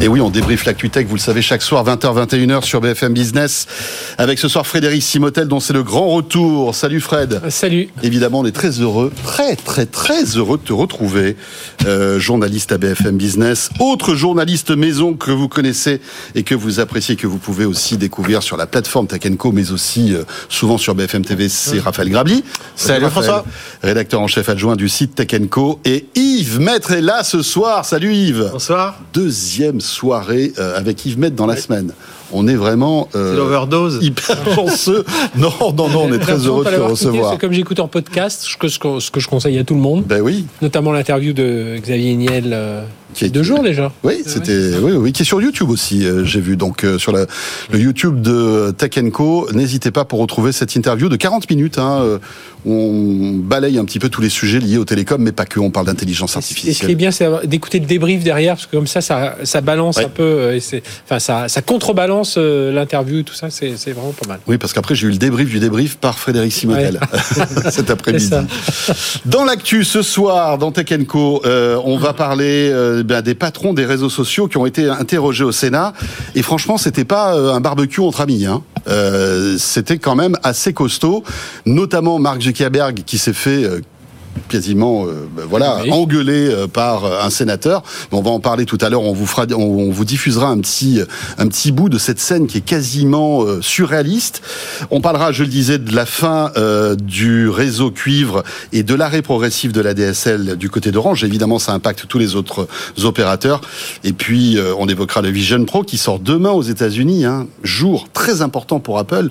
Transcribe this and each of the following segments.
Et oui, on débriefe l'actu-tech, vous le savez, chaque soir, 20h, 21h sur BFM Business. Avec ce soir Frédéric Simotel, dont c'est le grand retour. Salut Fred. Salut. Évidemment, on est très heureux, très, très, très heureux de te retrouver. Euh, journaliste à BFM Business. Autre journaliste maison que vous connaissez et que vous appréciez, que vous pouvez aussi découvrir sur la plateforme Tech Co, mais aussi euh, souvent sur BFM TV, c'est Raphaël Grabli. Salut, François. Rédacteur en chef adjoint du site Tech Co. Et Yves Maître est là ce soir. Salut Yves. Bonsoir. Deuxième soirée euh, avec Yves Maître dans la semaine. On est vraiment euh, l'overdose. hyper chanceux. non, non, non, on est très heureux de te recevoir. C'est comme j'écoute en podcast, ce que, ce que je conseille à tout le monde. Ben oui. Notamment l'interview de Xavier Niel. Euh, qui est deux jours déjà. Oui, c'était oui, oui, qui est sur YouTube aussi. Euh, j'ai vu donc euh, sur le YouTube de Tech Co. N'hésitez pas pour retrouver cette interview de 40 minutes. Hein, euh, où on balaye un petit peu tous les sujets liés au télécom, mais pas que. On parle d'intelligence artificielle. Et ce qui est bien, c'est d'écouter le débrief derrière, parce que comme ça, ça, ça balance un peu, et enfin, ça, ça contrebalance l'interview et tout ça. C'est vraiment pas mal. Oui, parce qu'après, j'ai eu le débrief du débrief par Frédéric Simotel cet après-midi. Dans l'actu ce soir, dans Tech Co, on va parler ben, des patrons des réseaux sociaux qui ont été interrogés au Sénat. Et franchement, c'était pas euh, un barbecue entre amis. Hein. Euh, c'était quand même assez costaud, notamment Mark Zuckerberg qui s'est fait euh, quasiment euh, ben voilà engueulé euh, par euh, un sénateur. Mais on va en parler tout à l'heure. On vous fera, on, vous diffusera un petit un petit bout de cette scène qui est quasiment surréaliste. On parlera, je le disais, de la fin du réseau cuivre et de l'arrêt progressif de la DSL du côté d'Orange. Évidemment, ça impacte tous les autres opérateurs. Et puis, on évoquera le Vision Pro qui sort demain aux États-Unis. Hein, jour très important pour Apple.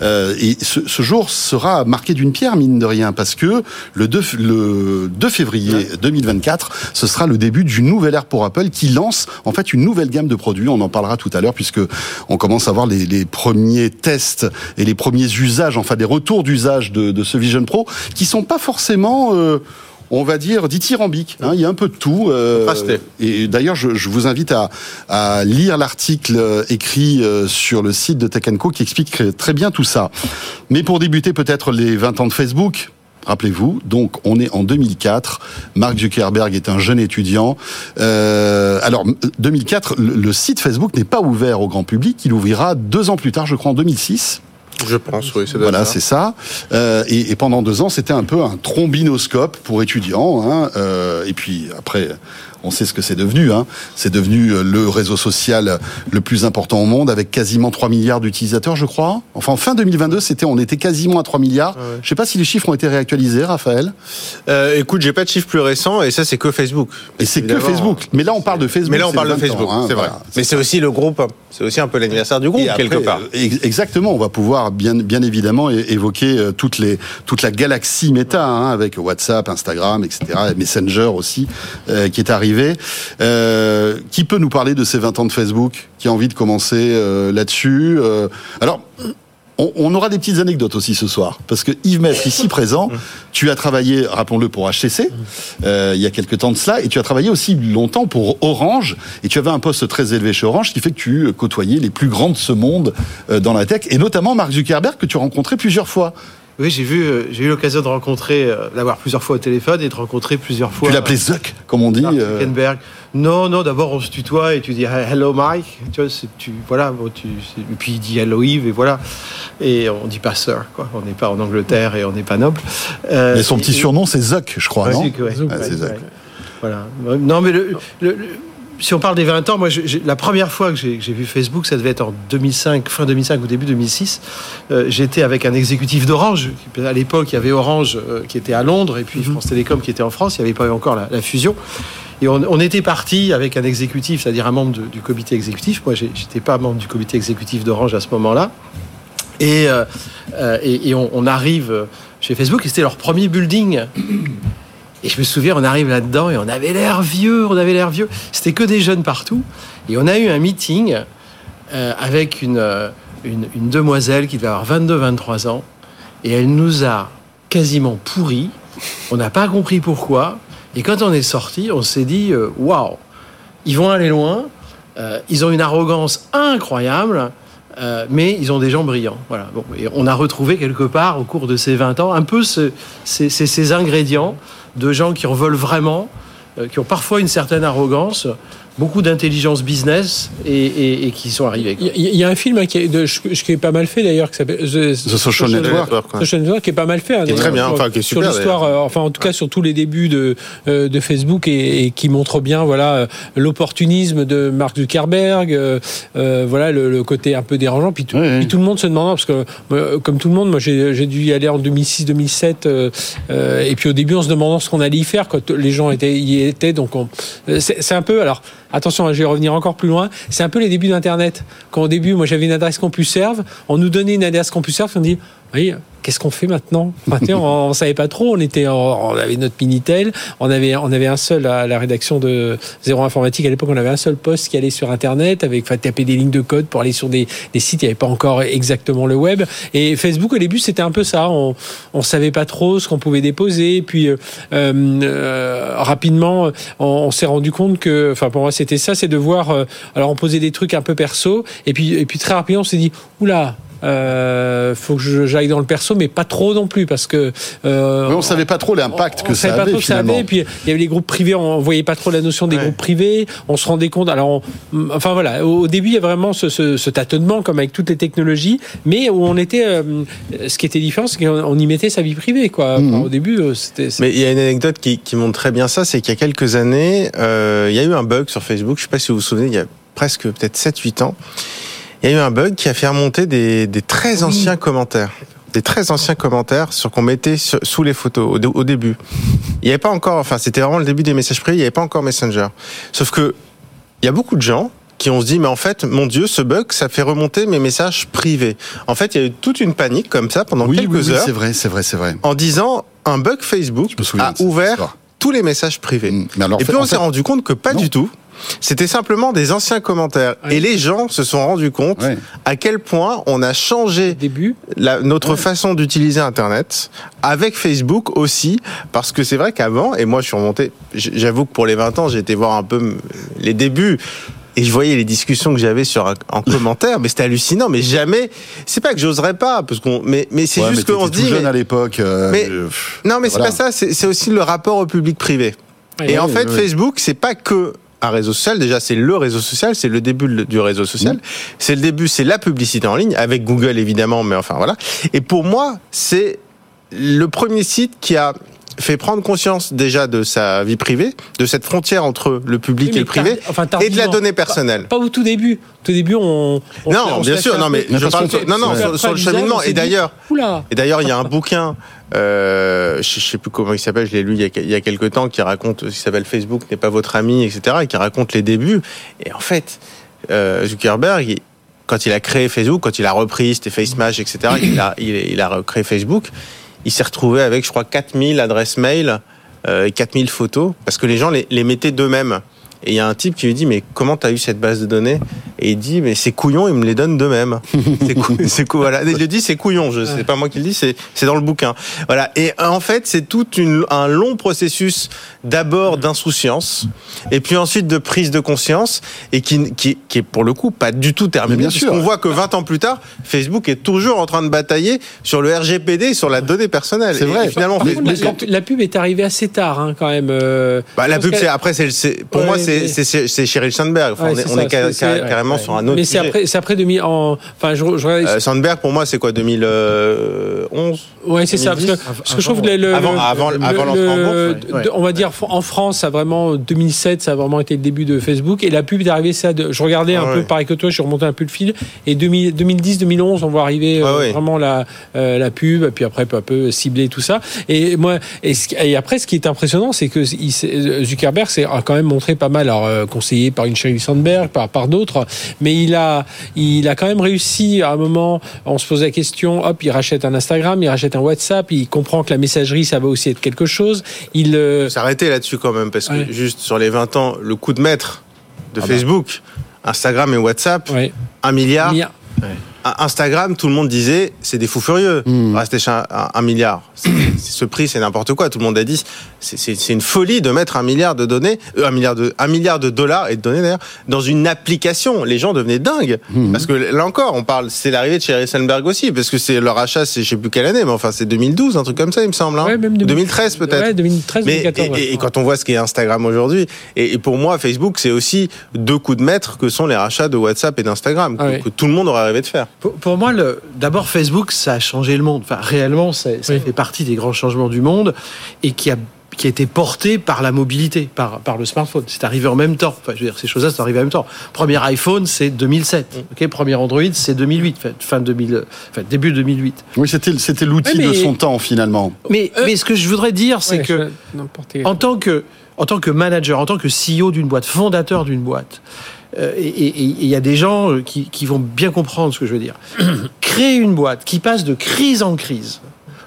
et ce, ce, jour sera marqué d'une pierre mine de rien parce que le 2 le 2 février 2024, ce sera le début d'une nouvelle ère pour Apple qui lance en fait une nouvelle gamme de produits. On en parlera tout à l'heure puisque on commence à voir les, les, premiers tests et les premiers usages, enfin des retours d'usage de, de, ce Vision Pro qui sont pas forcément euh, on va dire, dithyrambique. Hein, il y a un peu de tout. Euh, et d'ailleurs, je, je, vous invite à, à lire l'article euh, écrit sur le site de Tech Co qui explique très bien tout ça. Mais pour débuter, peut-être les 20 ans de Facebook. Rappelez-vous, donc on est en 2004. Mark Zuckerberg est un jeune étudiant. Euh, alors 2004, le, le site Facebook n'est pas ouvert au grand public. Il ouvrira deux ans plus tard, je crois en 2006. Je pense, oui. Voilà, c'est ça. Euh, et, et, pendant deux ans, c'était un peu un trombinoscope pour étudiants. Hein, euh, et puis après, on sait ce que c'est devenu. Hein. C'est devenu euh, le réseau social le plus important au monde, avec quasiment 3 milliards d'utilisateurs, je crois. Enfin, fin 2022, c'était, on était quasiment à 3 milliards. Ah ouais. Je sais pas si les chiffres ont été réactualisés, Raphaël. Euh, écoute, j'ai pas de chiffres plus récents, et ça, c'est que Facebook. Et c'est que Facebook. Mais là, on parle de Facebook. Mais là, on parle de Facebook, hein, c'est vrai. Voilà, Mais c'est aussi le groupe, c'est aussi un peu l'anniversaire du groupe, après, quelque part. Exactement. On va pouvoir, bien, bien évidemment, évoquer euh, toutes les, toute la galaxie méta, hein, avec WhatsApp, Instagram, etc., et Messenger aussi, euh, qui est arrivé euh, qui peut nous parler de ces 20 ans de Facebook Qui a envie de commencer euh, là-dessus euh, Alors, on, aura des petites anecdotes aussi ce soir, parce que Yves Maître, ici présent, tu as travaillé, rappelons-le, pour HTC, euh, il y a quelques temps de cela, et tu as travaillé aussi longtemps pour Orange, et tu avais un poste très élevé chez Orange, ce qui fait que tu côtoyais les plus grands de ce monde dans la tech, et notamment Mark Zuckerberg, que tu as rencontré plusieurs fois. Oui, j'ai vu, euh, j'ai eu l'occasion de rencontrer, euh, d'avoir plusieurs fois au téléphone et de rencontrer plusieurs fois. Tu l'appelais Zuck, comme on dit. Euh... Zuckerberg. Non, non. D'abord, on se tutoie et tu dis Hello Mike. Tu vois, tu, voilà. Bon, tu, et puis il dit Hello Yves et voilà. Et on dit pas Sir, quoi. On n'est pas en Angleterre et on n'est pas noble. Euh, mais son petit et, surnom, c'est Zuck, je crois, non? Zuck, ouais. Ah, c'est Zuck. Ouais. Voilà. Non, mais le, le, le si on parle des 20 ans, moi, la première fois que j'ai vu Facebook, ça devait être en 2005, fin 2005 ou début 2006. Euh, J'étais avec un exécutif d'Orange. À l'époque, il y avait Orange euh, qui était à Londres et puis -hmm. France Télécom qui était en France. Il n'y avait pas eu encore la, la fusion. Et on, on était parti avec un exécutif, c'est-à-dire un membre de, du comité exécutif. Moi, j'étais pas membre du comité exécutif d'Orange à ce moment-là. Et, euh, et, et on, on, arrive chez Facebook et c'était leur premier building. Et je me souviens, on arrive là-dedans et on avait l'air vieux, on avait l'air vieux. C'était que des jeunes partout. Et on a eu un meeting euh, avec une, une, une, demoiselle qui devait avoir 22-23 ans. Et elle nous a quasiment pourri. On n'a pas compris pourquoi. Et quand on est sorti, on s'est dit waouh, wow, ils vont aller loin. Euh, ils ont une arrogance incroyable. Euh, mais ils ont des gens brillants. Voilà. Bon, et on a retrouvé quelque part au cours de ces 20 ans un peu ce, ces, ces, ces ingrédients de gens qui en veulent vraiment, euh, qui ont parfois une certaine arrogance, beaucoup d'intelligence business et, et, et, qui sont arrivés. Il y, y, a un film hein, qui, est de, qui, est pas mal fait d'ailleurs, qui s'appelle The, The, Social, Network, Social Network, qui est pas mal fait. Hein, qui est très bien, sur, enfin qui est super. Sur l'histoire, euh, enfin en tout cas sur tous les débuts de, euh, de Facebook et, et, qui montre bien voilà euh, l'opportunisme de Mark Zuckerberg, euh, voilà le, le, côté un peu dérangeant. Puis tout, oui, puis tout le monde se demandant parce que comme tout le monde, moi j'ai dû y aller en 2006-2007 et puis au début on se demandant ce qu'on allait y faire quand les gens étaient y étaient. Donc c'est un peu alors attention, je vais revenir encore plus loin, c'est un peu les débuts d'Internet. Quand au début, moi j'avais une adresse CompuServe, on nous donnait une adresse CompuServe, on dit, oui, qu'est-ce qu'on fait maintenant? On, on, savait pas trop. On était, on avait notre minitel. On avait, on avait un seul à la rédaction de Zéro Informatique à l'époque. On avait un seul poste qui allait sur Internet avec, enfin, taper des lignes de code pour aller sur des, des sites. Il n'y avait pas encore exactement le web. Et Facebook au début, c'était un peu ça. On, on savait pas trop ce qu'on pouvait déposer. Et puis euh, euh, rapidement, on, on s'est rendu compte que, enfin, pour moi, c'était ça, c'est de voir. Euh, alors, on posait des trucs un peu perso. Et puis, et puis très rapidement, on s'est dit, oula euh, faut que j'aille dans le perso, mais pas trop non plus parce que. Euh, mais on savait pas trop l'impact que ça avait. Pas trop finalement. Ça avait, et puis il y avait les groupes privés, on voyait pas trop la notion des ouais. groupes privés. On se rendait compte. Alors, on, enfin voilà, au, début il y a vraiment ce, ce, ce, tâtonnement comme avec toutes les technologies, mais où on était. Euh, ce qui était différent, c'est qu'on y mettait sa vie privée, quoi. Enfin, Mhm. Au début, euh, c'était. Mais il y a une anecdote qui, qui montre très bien ça, c'est qu'il y a quelques années, euh, il y a eu un bug sur Facebook. Je sais pas si vous vous souvenez, il y a presque peut-être 7-8 ans. Il y a eu un bug qui a fait remonter des, des très anciens oui. commentaires. Des très anciens commentaires sur qu'on mettait sur, sous les photos au, au, début. Il n'y avait pas encore, enfin c'était vraiment le début des messages privés, il n'y avait pas encore Messenger. Sauf que il y a beaucoup de gens qui ont se dit mais en fait mon dieu ce bug ça fait remonter mes messages privés. En fait il y a eu toute une panique comme ça pendant oui, quelques oui, oui, heures. C'est vrai, c'est vrai, c'est vrai. En disant un bug Facebook a ouvert tous les messages privés. Mmh. Mais alors, Et puis on s'est rendu compte que pas non. du tout. C'était simplement des anciens commentaires. Ouais. Et les gens se sont rendus compte ouais. à quel point on a changé Début. La, notre ouais. façon d'utiliser Internet avec Facebook aussi. Parce que c'est vrai qu'avant, et moi je suis remonté, j'avoue que pour les 20 ans, j'ai été voir un peu les débuts et je voyais les discussions que j'avais sur en commentaire, mais c'était hallucinant. Mais jamais, c'est pas que j'oserais pas, parce qu'on, mais mais c'est ouais, juste qu'on se dit. jeune mais, à l'époque. Euh, mais non, mais c'est voilà. pas ça. C'est aussi le rapport au public privé. et en fait, Facebook, c'est pas que un réseau social. Déjà, c'est le réseau social, c'est le début du réseau social. Mmh. C'est le début, c'est la publicité en ligne, avec Google évidemment, mais enfin voilà. Et pour moi, c'est le premier site qui a fait prendre conscience déjà de sa vie privée, de cette frontière entre le public oui, et le privé, enfin, et de la donnée personnelle. Pas, pas, au tout début. Au tout début, on. on non, on bien sûr, non, mais, je parle. Fait, non, non, sur, sur le cheminement. Et d'ailleurs, et d'ailleurs, il y a un bouquin. Euh, je sais plus comment il s'appelle, je l'ai lu il y, a, il y a quelques temps, qui raconte, qui s'appelle Facebook n'est pas votre ami, etc., et qui raconte les débuts. Et en fait, euh, Zuckerberg, il, quand il a créé Facebook, quand il a repris, c'était FaceMash, etc., il a, il, il a recréé Facebook, il s'est retrouvé avec, je crois, 4000 adresses mail euh, 4000 photos parce que les gens les, les mettaient d'eux-mêmes. Et il y a un type qui lui dit mais comment t'as eu cette base de données Et il dit mais c'est couillon, ils me les donnent d'eux-mêmes. c'est cou voilà. Il le dit c'est couillon, je sais pas moi qui le dis, c'est c'est dans le bouquin. Voilà. Et en fait c'est tout une, un long processus d'abord d'insouciance et puis ensuite de prise de conscience et qui qui, qui est pour le coup pas du tout terminé. bien sûr. On voit que 20 ans plus tard, Facebook est toujours en train de batailler sur le RGPD et sur la donnée personnelle. C'est vrai. Et finalement, mais la, la, pub est arrivée assez tard hein, quand même. Euh, bah, la pub c'est après c'est pour ouais, moi c'est c'est Sheryl Sandberg. Enfin, ouais, on est, on ça, est carrément sur un autre. Mais c'est après, c'est après 2000. En, enfin, je, je... Euh, Sandberg pour moi c'est quoi 2011 Ouais, c'est ça. Parce que, parce que je trouve que le, avant, avant, le, avant le, ouais. on va dire en France, ça a vraiment 2007, ça a vraiment été le début de Facebook et la pub est arrivée ça. De, je regardais un ah, peu pareil que toi, je suis remonté un peu le fil et 2010-2011, on voit arriver ah, euh, vraiment la euh, la pub, puis après peu à peu cibler tout ça. Et moi, et, et après, ce qui est impressionnant, c'est que il, Zuckerberg s'est quand même montré pas mal. Alors, conseillé par une Sheryl Sandberg, par, par d'autres, mais il a, il a quand même réussi à un moment, on se pose la question, hop, il rachète un Instagram, il rachète un WhatsApp, il comprend que la messagerie, ça va aussi être quelque chose. Il euh... s'arrêter là-dessus quand même, parce que ouais. juste sur les 20 ans, le coup de maître de ah Facebook, bah. Instagram et WhatsApp, ouais. un milliard. milliard. Ouais. Instagram, tout le monde disait, c'est des fous furieux. Hmm. Rester chez un, milliard. ce prix, c'est n'importe quoi. Tout le monde a dit, c'est une folie de mettre un milliard de données, euh, un milliard de, un milliard de dollars et de données d'ailleurs, dans une application. Les gens devenaient dingues. Hmm. Parce que là encore, on parle, c'est l'arrivée de Sherry Sandberg aussi, parce que c'est leur achat, c'est je sais plus quelle année, mais enfin c'est 2012, un truc comme ça, il me semble. Hein. 2013 peut-être. Ouais, 2013, 2014. et, quand on voit ce qu'est Instagram aujourd'hui, et, pour moi, Facebook, c'est aussi deux coups de maître que sont les rachats de WhatsApp et d'Instagram, que, que, tout le monde aurait rêvé de faire. Pour, moi, d'abord, Facebook, ça a changé le monde. Enfin, réellement, ça, fait partie des grands changements du monde et qui a qui a été porté par la mobilité, par, par le smartphone. C'est arrivé en même temps. Enfin, je veux dire, ces choses-là sont arrivées en même temps. Premier iPhone, c'est 2007. Mm. Ok, premier Android, c'est 2008, fin 2000, enfin, début 2008. Oui, c'était c'était l'outil de son temps finalement. Mais euh, mais ce que je voudrais dire, c'est que en tant que en tant que manager, en tant que CEO d'une boîte, fondateur d'une boîte, et il y a des gens euh, qui, vont bien comprendre ce que je veux dire. Créer une boîte qui passe de crise en crise,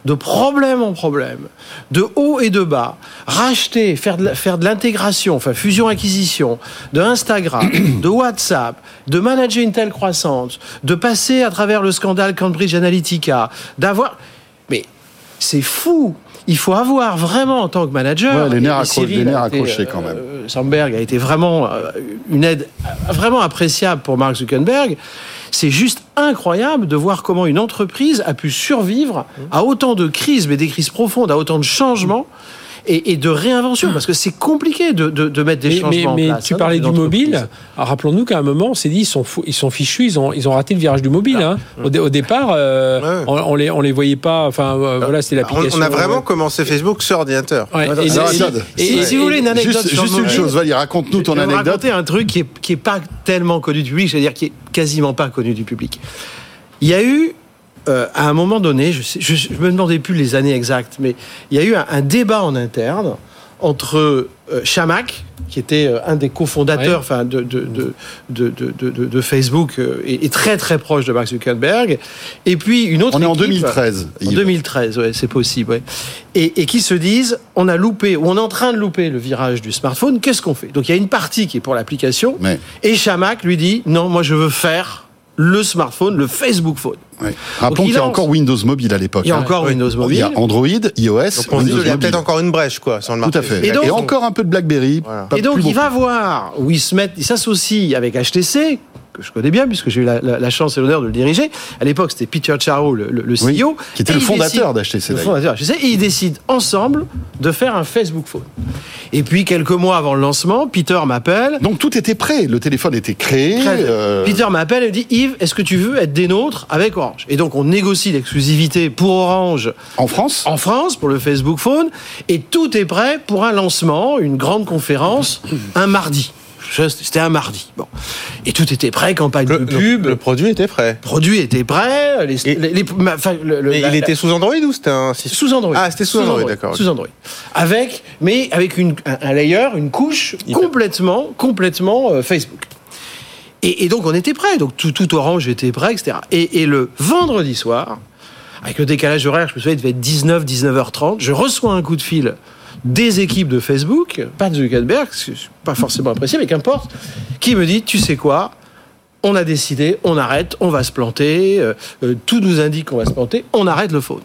de problème en problème, de haut et de bas, racheter, faire de, faire de l'intégration, enfin fusion-acquisition, de Instagram, de WhatsApp, de manager une telle croissance, de passer à travers le scandale Cambridge Analytica, d'avoir... Mais c'est fou il faut avoir vraiment en tant que manager. les nerfs, accrochés quand même. Euh, Sandberg a été vraiment euh, une aide vraiment appréciable pour Mark Zuckerberg. C'est juste incroyable de voir comment une entreprise a pu survivre à autant de crises, mais des crises profondes, à autant de changements et, de réinvention, parce que c'est compliqué de, de, mettre des changements mais, en place. Mais tu hein, parlais du mobile. Rappelons-nous qu'à un moment, on s'est dit ils sont ils sont fichus, ils ont ils ont raté le virage du mobile. Hein. Au, départ, euh, on, les on les voyait pas. Enfin euh, voilà, c'était l'application. On, a vraiment commencé Facebook sur ordinateur. et, si, vous voulez une anecdote, juste, juste une chose, Valérie, raconte-nous ton anecdote. Raconter un truc qui est qui est pas tellement connu du public, c'est-à-dire qui est quasiment pas connu du public. Il y a eu euh, à un moment donné, je ne me demandais plus les années exactes, mais il y a eu un, débat en interne entre euh, Chamac, qui était euh, un des cofondateurs enfin, de, de, de, de, Facebook et, très très proche de Mark Zuckerberg, et puis une autre. On est en 2013. En 2013, ouais, c'est possible. Ouais. Et, et, qui se disent, on a loupé, ou on est en train de louper le virage du smartphone, qu'est-ce qu'on fait? Donc il y a une partie qui est pour l'application, et Chamac lui dit, non, moi je veux faire le smartphone, le Facebook Phone. Rappelons qu'il y a encore Windows Mobile à l'époque. Il y a hein. encore Windows Mobile. Il y a Android, iOS, donc Il y a peut-être encore une brèche quoi sur le marché. Tout à fait. Et, encore un peu de BlackBerry. Et donc il va voir où il se met, il s'associe avec HTC que je connais bien puisque j'ai eu la, chance et l'honneur de le diriger. À l'époque, c'était Peter Charo, le, CEO, qui était le fondateur d'HTC. Le fondateur d'HTC, et ils décident ensemble de faire un Facebook Phone. Et puis quelques mois avant le lancement, Peter m'appelle. Donc tout était prêt, le téléphone était créé. Euh, Peter m'appelle et me dit Yves, est-ce que tu veux être des nôtres avec Orange? Et donc on négocie l'exclusivité pour Orange. En France? En France pour le Facebook Phone et tout est prêt pour un lancement, une grande conférence un mardi. C'était un mardi. Bon. Et tout était prêt, campagne de pub. Le, produit était prêt. Le produit était prêt. Les, il était sous Android ou c'était un Sous Android. Ah, c'était sous, Android, d'accord. Sous Android. Avec, mais avec une, un, layer, une couche complètement, complètement euh, Facebook. Et, donc on était prêt. Donc tout, tout Orange était prêt, etc. Et, et le vendredi soir, avec le décalage horaire, je me souviens, il devait être 19, 19h30, je reçois un coup de fil des équipes de Facebook, pas de Zuckerberg, pas forcément apprécié, mais qu'importe, qui me dit, tu sais quoi, on a décidé, on arrête, on va se planter, euh, euh, tout nous indique qu'on va se planter, on arrête le phone.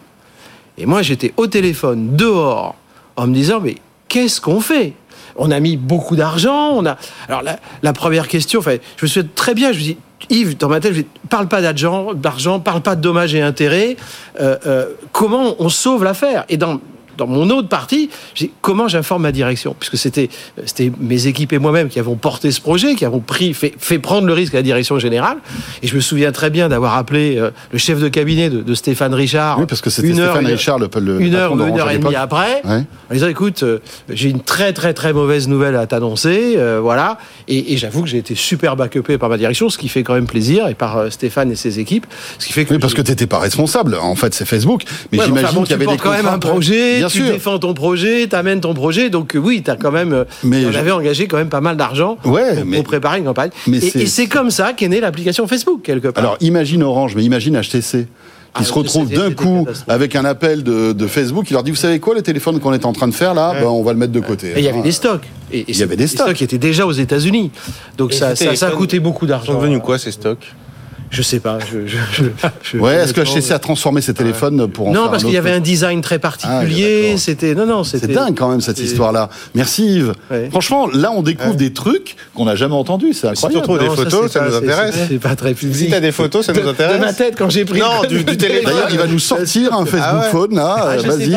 Et moi, j'étais au téléphone, dehors, en me disant, mais qu'est-ce qu'on fait? On a mis beaucoup d'argent, on a... Alors, la, première question, enfin, je me souviens très bien, je me dis, Yves, dans ma tête, je dis, parle pas d'argent, d'argent, parle pas de dommages et intérêts. Euh, comment on sauve l'affaire? Et dans dans mon autre partie, j'ai comment j'informe ma direction, puisque c'était c'était mes équipes et moi-même qui avons porté ce projet, qui avons pris fait, fait, prendre le risque à la direction générale. Et je me souviens très bien d'avoir appelé euh, le chef de cabinet de, Stéphane Richard. Oui, parce que c'était Stéphane Richard le, le une heure ou une heure et demie après, en disant écoute, euh, j'ai une très très très mauvaise nouvelle à t'annoncer, euh, voilà. Et, j'avoue que j'ai été super backupé par ma direction, ce qui fait quand même plaisir, et par Stéphane et ses équipes, ce qui fait que oui, parce que tu n'étais pas responsable. En fait, c'est Facebook, mais j'imagine qu'il y avait des quand même un projet tu défends ton projet, tu amènes ton projet. Donc euh, oui, tu as quand même. Euh, mais on avait engagé quand même pas mal d'argent ouais, pour, préparer une campagne. et, c'est comme ça qu'est née l'application Facebook, quelque part. Alors imagine Orange, mais imagine HTC qui ah, se retrouve d'un coup avec un appel de, Facebook qui leur dit vous savez quoi le téléphone qu'on est en train de faire là ben, on va le mettre de côté et il y avait des stocks et, il y avait des stocks. qui étaient déjà aux États-Unis donc ça, ça, a coûté beaucoup d'argent sont devenus quoi ces stocks? Je sais pas. Je, ouais, est-ce que HTC a transformé ses téléphones pour en Non, parce qu'il y avait un design très particulier. Ah, c'était non, non, c'était. C'est dingue quand même cette histoire-là. Merci Yves. Franchement, là, on découvre des trucs qu'on n'a jamais entendus. C'est incroyable. Si tu des photos, ça, nous intéresse. C'est pas très public. Si t'as des photos, ça nous intéresse. De ma tête quand j'ai pris. Non, du, téléphone. D'ailleurs, il va nous sortir un Facebook ah Phone là. Ah, Vas-y.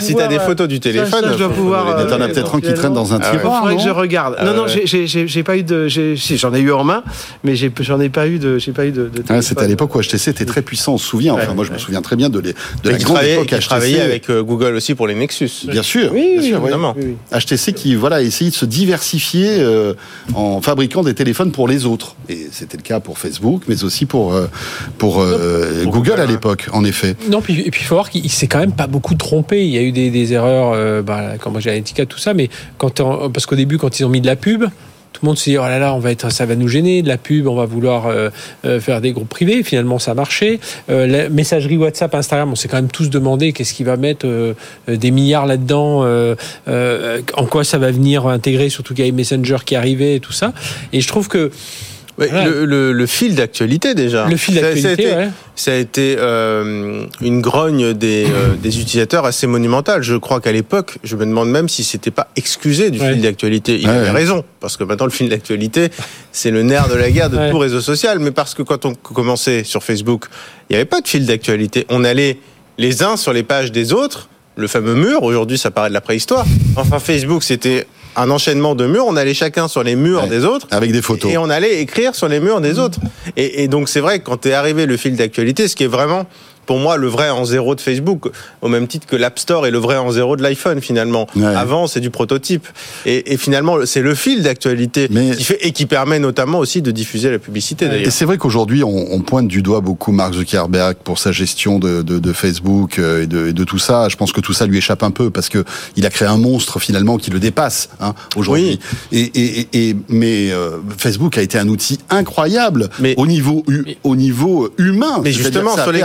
Si t'as des photos du téléphone, je dois pouvoir. T'en as peut-être un qui traîne dans un tiroir. Il faudrait que je regarde. Non, non, j'ai pas eu de. J'en ai eu en main, mais j'en ai pas eu de. De. C'était à l'époque où HTC était très puissant, on se souvient. Enfin, moi, je me souviens très bien de, de la grande époque HTC. travaillait avec euh, Google aussi pour les Nexus. Bien sûr, oui, bien sûr, évidemment. HTC qui voilà essayé de se diversifier euh, en fabriquant des téléphones pour les autres. Et c'était le cas pour Facebook, mais aussi pour euh, pour, Google à l'époque, en effet. Non, puis, et puis il faut voir qu'il s'est quand même pas beaucoup trompé. Il y a eu des, des erreurs, bah, quand moi j'ai tout ça, mais quand parce qu'au début, quand ils ont mis de la pub, tout le monde se dit oh là là, on va être, ça va nous gêner de la pub, on va vouloir euh, euh, faire des groupes privés. Finalement, ça a marché. Euh, la messagerie WhatsApp, Instagram, on s'est quand même tous demandé qu'est-ce qui va mettre des milliards là-dedans, en quoi ça va venir intégrer, surtout qu'il y a Messenger qui arrivait et tout ça. Et je trouve que le, fil d'actualité déjà. Le fil d'actualité, ça a été, euh, une grogne des, euh, des, utilisateurs assez monumentale. Je crois qu'à l'époque, je me demande même si c'était pas excusé du fil d'actualité. Il avait raison, parce que maintenant le fil d'actualité, c'est le nerf de la guerre de tout réseau social. Mais parce que quand on commençait sur Facebook, il n'y avait pas de fil d'actualité. On allait les uns sur les pages des autres le fameux mur. Aujourd'hui, ça paraît de la préhistoire. Enfin, Facebook, c'était un enchaînement de murs. On allait chacun sur les murs des autres. Avec des photos. Et on allait écrire sur les murs des autres. Et, et donc, c'est vrai que quand est arrivé le fil d'actualité, ce qui est vraiment pour moi le vrai en zéro de Facebook, au même titre que l'App Store est le vrai en zéro de l'iPhone finalement. Avant, c'est du prototype. Et, et finalement, c'est le fil d'actualité qui fait et qui permet notamment aussi de diffuser la publicité. Et c'est vrai qu'aujourd'hui, on, on, pointe du doigt beaucoup Mark Zuckerberg pour sa gestion de, de, de Facebook euh, et de, et de, tout ça. Je pense que tout ça lui échappe un peu parce que il a créé un monstre finalement qui le dépasse hein, aujourd'hui. Oui. Et, et, mais euh, Facebook a été un outil incroyable mais, au niveau au niveau humain. Mais justement, sur les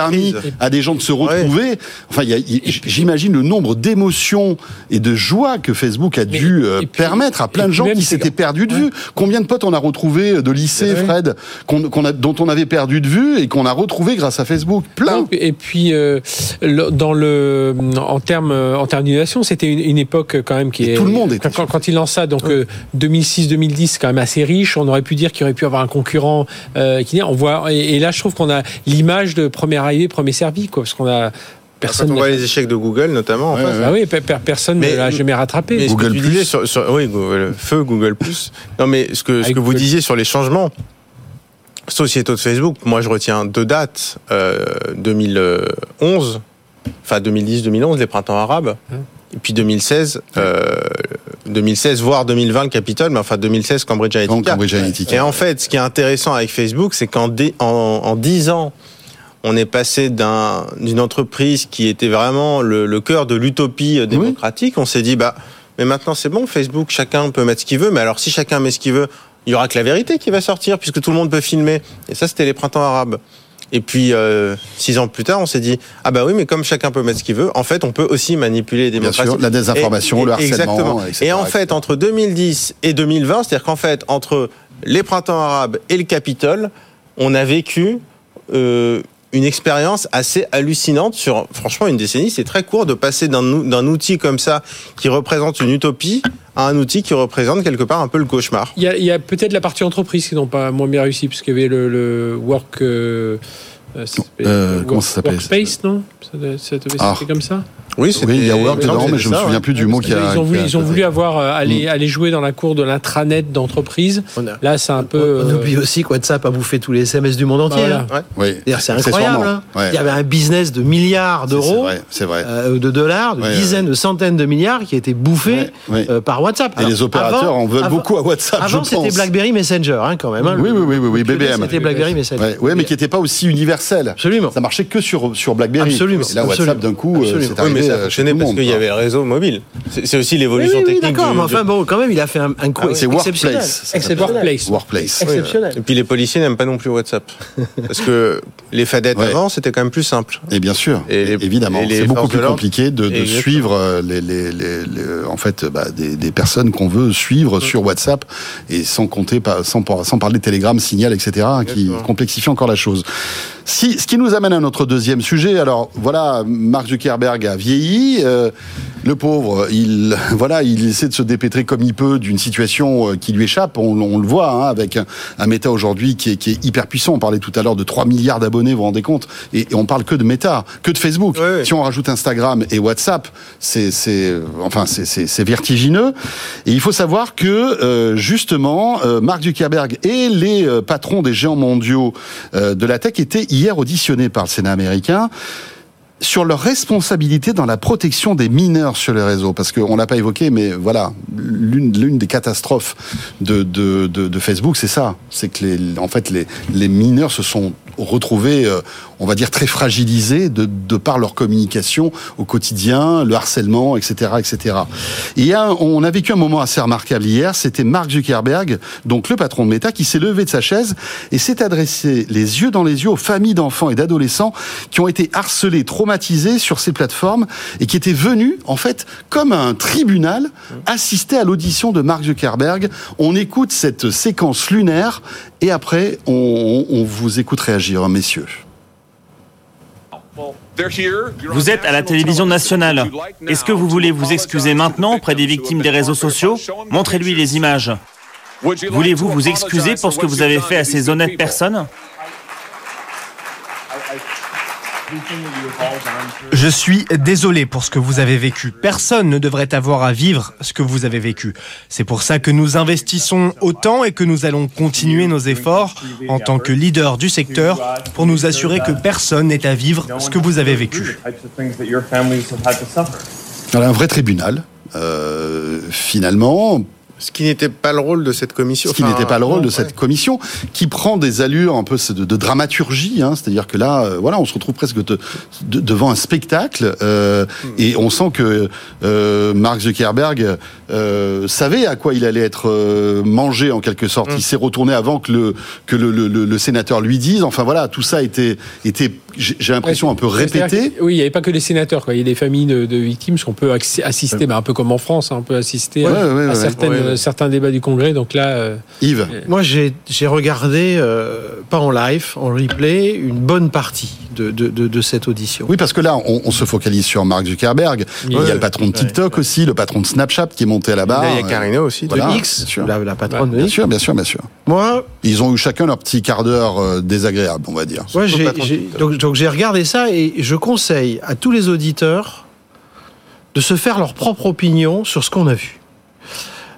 à des gens de se retrouver. Enfin, j'imagine le nombre d'émotions et de joie que Facebook a dû euh, permettre à plein de gens qui s'étaient perdus de vue. Combien de potes on a retrouvé euh, de lycée, Fred, qu'on a, dont on avait perdu de vue et qu'on a retrouvé grâce à Facebook? Plein. Et puis, euh, dans le, en termes en termes d'innovation, c'était une, époque quand même qui est. Tout le monde quand, quand, il lance ça, donc 2006-2010, quand même assez riche. On aurait pu dire qu'il aurait pu avoir un concurrent qui on voit. Et, et là, je trouve qu'on a l'image de première arrivée, premier servi, quoi, parce qu'on a Personne. Quand on voit les échecs de Google, notamment. En Ah oui, personne ne l'a jamais rattrapé. Mais Google Plus. Sur, oui, Google, feu Google Plus. Non, mais ce que, ce que vous disiez sur les changements sociétaux de Facebook, moi je retiens deux dates. Euh, 2011, enfin 2010-2011, les printemps arabes. Hein. Et puis 2016, euh, 2016 voire 2020 le Capitole, mais enfin 2016 Cambridge Analytica. Cambridge Analytica. Et en fait, ce qui est intéressant avec Facebook, c'est qu'en en, en 10 ans, on est passé d'une entreprise qui était vraiment le, cœur de l'utopie euh, démocratique. On s'est dit, bah, mais maintenant c'est bon, Facebook, chacun peut mettre ce qu'il veut. Mais alors, si chacun met ce qu'il veut, il y aura que la vérité qui va sortir, puisque tout le monde peut filmer. Et ça, c'était les printemps arabes. Et puis, euh, six ans plus tard, on s'est dit, ah bah oui, mais comme chacun peut mettre ce qu'il veut, en fait, on peut aussi manipuler les démocraties. Bien sûr, la désinformation, le harcèlement. Exactement. et en fait, entre 2010 et 2020, c'est-à-dire qu'en fait, entre les printemps arabes et le Capitole, on a vécu euh, une expérience assez hallucinante sur, franchement, une décennie. C'est très court de passer d'un outil comme ça qui représente une utopie à un outil qui représente quelque part un peu le cauchemar. Il y a, peut-être la partie entreprise qui n'ont pas moins bien réussi, puisqu'il y avait le, work. Euh, euh, euh, comment ça s'appelle Workspace, non? Ça devait ah. comme ça? Oui, il y a Word dedans, mais je me souviens plus du mot qui a. Ils ont voulu, ils ont voulu avoir euh, aller, mm. aller jouer dans la cour de l'intranet d'entreprise. Là, c'est un peu. On, oublie aussi que WhatsApp a bouffé tous les SMS du monde entier. Oui. C'est incroyable. Hein. Il y avait un business de milliards d'euros, c'est vrai, euh, de dollars, de dizaines, de centaines de milliards qui a été bouffé euh, par WhatsApp. Et les opérateurs en veulent beaucoup à WhatsApp. Avant, c'était BlackBerry Messenger, hein, quand même. Hein. oui, oui, oui, oui, BBM. C'était BlackBerry Messenger. Oui, mais qui n'était pas aussi universel. Absolument. Ça marchait que sur sur BlackBerry. Absolument. là, WhatsApp d'un coup, c'est fonctionner. Ça fonctionnait parce qu'il y avait le réseau mobile. C'est aussi l'évolution technique. D'accord, mais enfin bon, quand même, il a fait un, coup ah, C'est Workplace. Workplace. Workplace. Exceptionnel. Et puis les policiers n'aiment pas non plus WhatsApp. parce que les fadettes avant, c'était quand même plus simple. Et bien sûr, et évidemment. C'est beaucoup plus compliqué de, de suivre euh, les, les, les, en fait, bah, des, des, personnes qu'on veut suivre sur WhatsApp et sans compter, sans, sans parler de Telegram, Signal, etc., qui complexifie encore la chose. Si, ce qui nous amène à notre deuxième sujet. Alors voilà, Mark Zuckerberg a vieilli. Euh, le pauvre, il voilà, il essaie de se dépêtrer comme il peut d'une situation euh, qui lui échappe. On, on le voit hein, avec un, un Meta aujourd'hui qui est, qui est, hyper puissant. On parlait tout à l'heure de 3 milliards d'abonnés, vous vous rendez compte? Et, on parle que de Meta, que de Facebook. Si on rajoute Instagram et WhatsApp, c'est enfin c'est vertigineux. Et il faut savoir que euh, justement, Mark Zuckerberg et les patrons des géants mondiaux de la tech étaient hier auditionné par le Sénat américain sur leur responsabilité dans la protection des mineurs sur les réseaux, parce qu'on l'a pas évoqué, mais voilà, l'une des catastrophes de, Facebook, c'est ça, c'est que les, en fait les, les mineurs se sont retrouvés, euh, on va dire, très fragilisés de, de par leur communication au quotidien, le harcèlement, etc., etc. Et on a vécu un moment assez remarquable hier. C'était Mark Zuckerberg, donc le patron de Meta, qui s'est levé de sa chaise et s'est adressé les yeux dans les yeux aux familles d'enfants et d'adolescents qui ont été harcelés, traumatisés sur ces plateformes et qui étaient venus, en fait, comme un tribunal, assister à l'audition de Mark Zuckerberg. On écoute cette séquence lunaire et après, on, on vous écoute réagir, messieurs. Vous êtes à la télévision nationale. Est-ce que vous voulez vous excuser maintenant auprès des victimes des réseaux sociaux? Montrez-lui les images. Voulez-vous vous excuser pour ce que vous avez fait à ces honnêtes personnes? Je suis désolé pour ce que vous avez vécu. Personne ne devrait avoir à vivre ce que vous avez vécu. C'est pour ça que nous investissons autant et que nous allons continuer nos efforts en tant que leader du secteur pour nous assurer que personne n'ait à vivre ce que vous avez vécu. un vrai tribunal, euh, finalement, ce qui n'était pas le rôle de cette commission. Ce qui n'était pas le rôle de cette commission, qui prend des allures un peu de, de dramaturgie, hein, c'est-à-dire que là, euh, voilà, on se retrouve presque de, devant un spectacle, euh, et on sent que euh, Mark Zuckerberg euh, savait à quoi il allait être euh, mangé en quelque sorte. Il s'est retourné avant que le que le, le, le, sénateur lui dise. Enfin voilà, tout ça était était, j'ai l'impression un peu répété. Oui, il n'y avait pas que les sénateurs, quoi. Il y a des familles de, de victimes, qu'on peut assister, bah, un peu comme en France, hein, on peut assister à, à certaines euh, certains débats du Congrès. Donc là, euh, Yves, moi j'ai regardé euh, pas en live, en replay, une bonne partie de, de, de, cette audition. Oui, parce que là, on, on, se focalise sur Mark Zuckerberg. Il y a le patron de TikTok aussi, le patron de Snapchat qui est monté à la barre. Il y a Carino aussi, de X, la, la, patronne de X. Bien sûr, bien sûr, bien sûr. Moi, ils ont eu chacun leur petit quart d'heure désagréable, on va dire. Ouais, donc, donc j'ai regardé ça et je conseille à tous les auditeurs de se faire leur propre opinion sur ce qu'on a vu.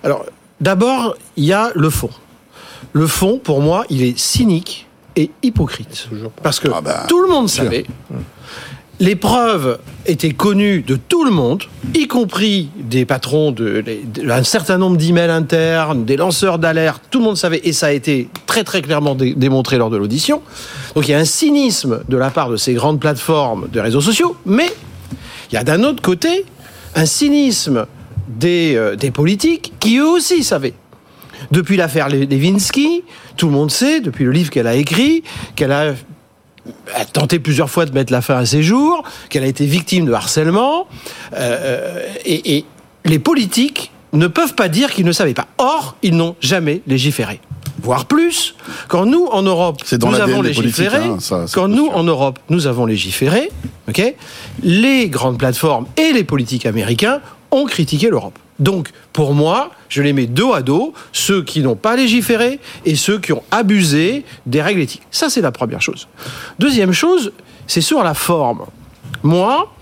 Alors, d'abord, il y a le fond. Le fond, pour moi, il est cynique et hypocrite. Parce que ah bah, tout le monde savait. Les preuves étaient connues de tout le monde, y compris des patrons d'un certain nombre d'emails internes, des lanceurs d'alerte, tout le monde savait, et ça a été très très clairement démontré lors de l'audition. Donc il y a un cynisme de la part de ces grandes plateformes de réseaux sociaux, mais il y a d'un autre côté un cynisme des, euh, des politiques qui eux aussi savaient. Depuis l'affaire Levinsky, tout le monde sait, depuis le livre qu'elle a écrit, qu'elle a tenté plusieurs fois de mettre la fin à ses jours, qu'elle a été victime de harcèlement, euh, et, et, les politiques ne peuvent pas dire qu'ils ne savaient pas. Or, ils n'ont jamais légiféré. Voire plus, quand nous, en Europe, nous avons légiféré, hein, ça, quand nous, en Europe, nous avons légiféré, ok, les grandes plateformes et les politiques américains ont critiqué l'Europe. Donc, pour moi, je les mets dos à dos, ceux qui n'ont pas légiféré et ceux qui ont abusé des règles éthiques. Ça, c'est la première chose. Deuxième chose, c'est sur la forme. Moi,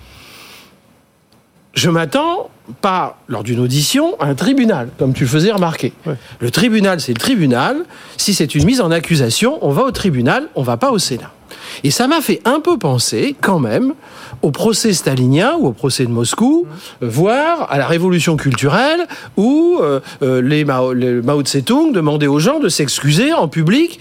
je m'attends pas lors d'une audition un tribunal, comme tu le faisais remarquer. Le tribunal, c'est le tribunal. Si c'est une mise en accusation, on va au tribunal, on va pas au Sénat. Et ça m'a fait un peu penser, quand même, au procès stalinien ou au procès de Moscou, voire à la révolution culturelle où euh, euh, les, Mao, les Mao Tse-tung demandaient aux gens de s'excuser en public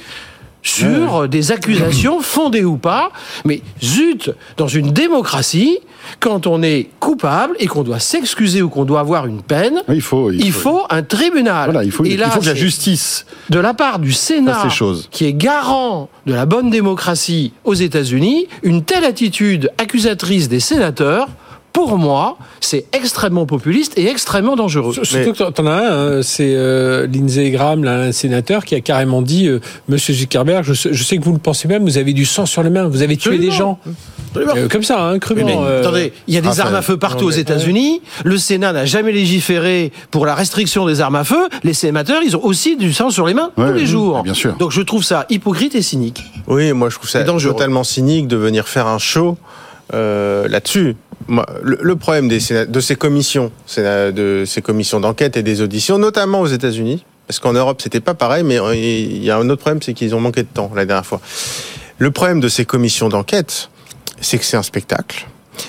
sur des accusations fondées ou pas. Mais zut, dans une démocratie, quand on est coupable et qu'on doit s'excuser ou qu'on doit avoir une peine, il faut, il, faut, un tribunal. Voilà, il faut, il faut la justice. De la part du Sénat, qui est garant de la bonne démocratie aux États-Unis, une telle attitude accusatrice des sénateurs pour moi, c'est extrêmement populiste et extrêmement dangereux. Surtout que t'en as un, hein, c'est euh, Lindsey Graham, un sénateur, qui a carrément dit euh, Monsieur Zuckerberg, je, sais que vous le pensez même, vous avez du sang sur les mains, vous avez tué des gens. Euh, comme ça, hein, crûment. attendez, il y a des armes à feu partout aux États-Unis. Le Sénat n'a jamais légiféré pour la restriction des armes à feu. Les sénateurs, ils ont aussi du sang sur les mains tous les jours. Bien sûr. Donc je trouve ça hypocrite et cynique. Oui, moi je trouve ça totalement cynique de venir faire un show là-dessus le, problème de ces commissions, de ces commissions d'enquête et des auditions, notamment aux États-Unis, parce qu'en Europe c'était pas pareil, mais il y a un autre problème, c'est qu'ils ont manqué de temps la dernière fois. Le problème de ces commissions d'enquête, c'est que c'est un spectacle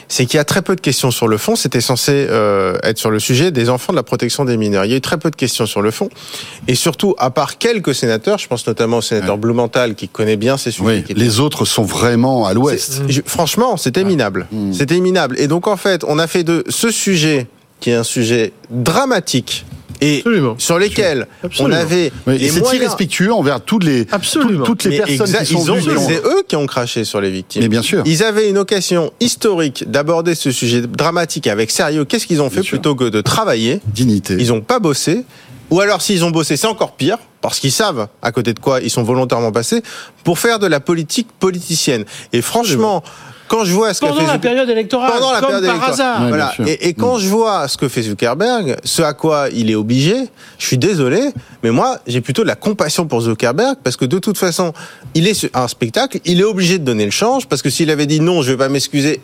c'est qu'il y a très peu de questions sur le fond. C'était censé euh, être sur le sujet des enfants de la protection des mineurs. Il y a eu très peu de questions sur le fond. Et surtout, à part quelques sénateurs, je pense notamment au sénateur ouais. Blumenthal qui connaît bien ces sujets. Oui, les autres sont vraiment à l'ouest. Franchement, c'était minable. Mmh. C'était minable. Et donc, en fait, on a fait de ce sujet, qui est un sujet dramatique, et sur lesquels on avait oui, les c'est irrespectueux envers toutes les Absolument. toutes les personnes qui sont c'est eux qui ont craché sur les victimes. Mais bien sûr. Ils avaient une occasion historique d'aborder ce sujet dramatique avec sérieux. Qu'est-ce qu'ils ont fait plutôt que de travailler Dignité. Ils n'ont pas bossé. Ou alors s'ils ont bossé, c'est encore pire parce qu'ils savent à côté de quoi ils sont volontairement passés pour faire de la politique politicienne. Et franchement, quand je vois ce pendant fait la période électorale, pendant la comme période par hasard, voilà. Et, et, quand mm. je vois ce que fait Zuckerberg, ce à quoi il est obligé, je suis désolé, mais moi j'ai plutôt de la compassion pour Zuckerberg parce que de toute façon, il est un spectacle, il est obligé de donner le change parce que s'il avait dit non, je vais pas m'excuser,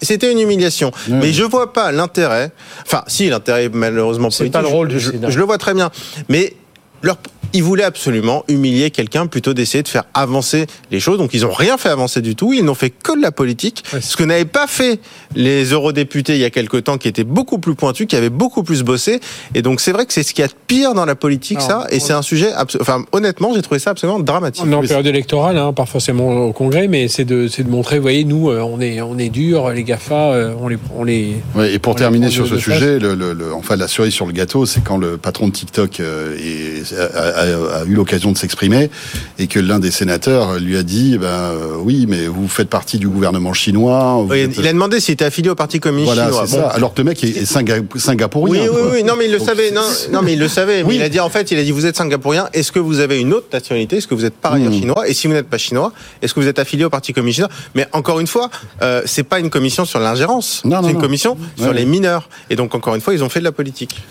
c'était une humiliation. Mais je vois pas l'intérêt. Enfin, si l'intérêt malheureusement politique. C'est pas le rôle du je, je le vois très bien, mais leur ils voulaient absolument humilier quelqu'un plutôt d'essayer de faire avancer les choses. Donc ils n'ont rien fait avancer du tout. Ils n'ont fait que de la politique. Ce que n'avaient pas fait les eurodéputés il y a quelque temps, qui étaient beaucoup plus pointus, qui avaient beaucoup plus bossé. Et donc c'est vrai que c'est ce qu'il y a de pire dans la politique, ça. Et c'est un sujet, enfin honnêtement, j'ai trouvé ça absolument dramatique. On est en période électorale, hein, pas forcément au Congrès, mais c'est de, de montrer, vous voyez, nous, euh, on est, on est dur, les Gafa, euh, on les, on les. Ouais, et pour terminer sur ce sujet, le, le, enfin la cerise sur le gâteau, c'est quand le patron de TikTok euh, est, a, eu l'occasion de s'exprimer et que l'un des sénateurs lui a dit ben euh, oui mais vous faites partie du gouvernement chinois oui, il a demandé s'il était affilié au parti communiste voilà, chinois. bon. ça. alors que le mec est, singapourien oui oui, oui. Non mais il le savait. non, non mais il le savait. Oui. mais il a dit en fait il a dit vous êtes singapourien. Est-ce que vous avez une autre nationalité? Est-ce que vous êtes par ailleurs mmh. chinois? Et si vous n'êtes pas chinois est-ce que vous êtes affilié au parti communiste chinois? Mais encore une fois euh, c'est pas une commission sur l'ingérence. C'est une commission sur les mineurs. Et donc encore une fois ils ont fait de la politique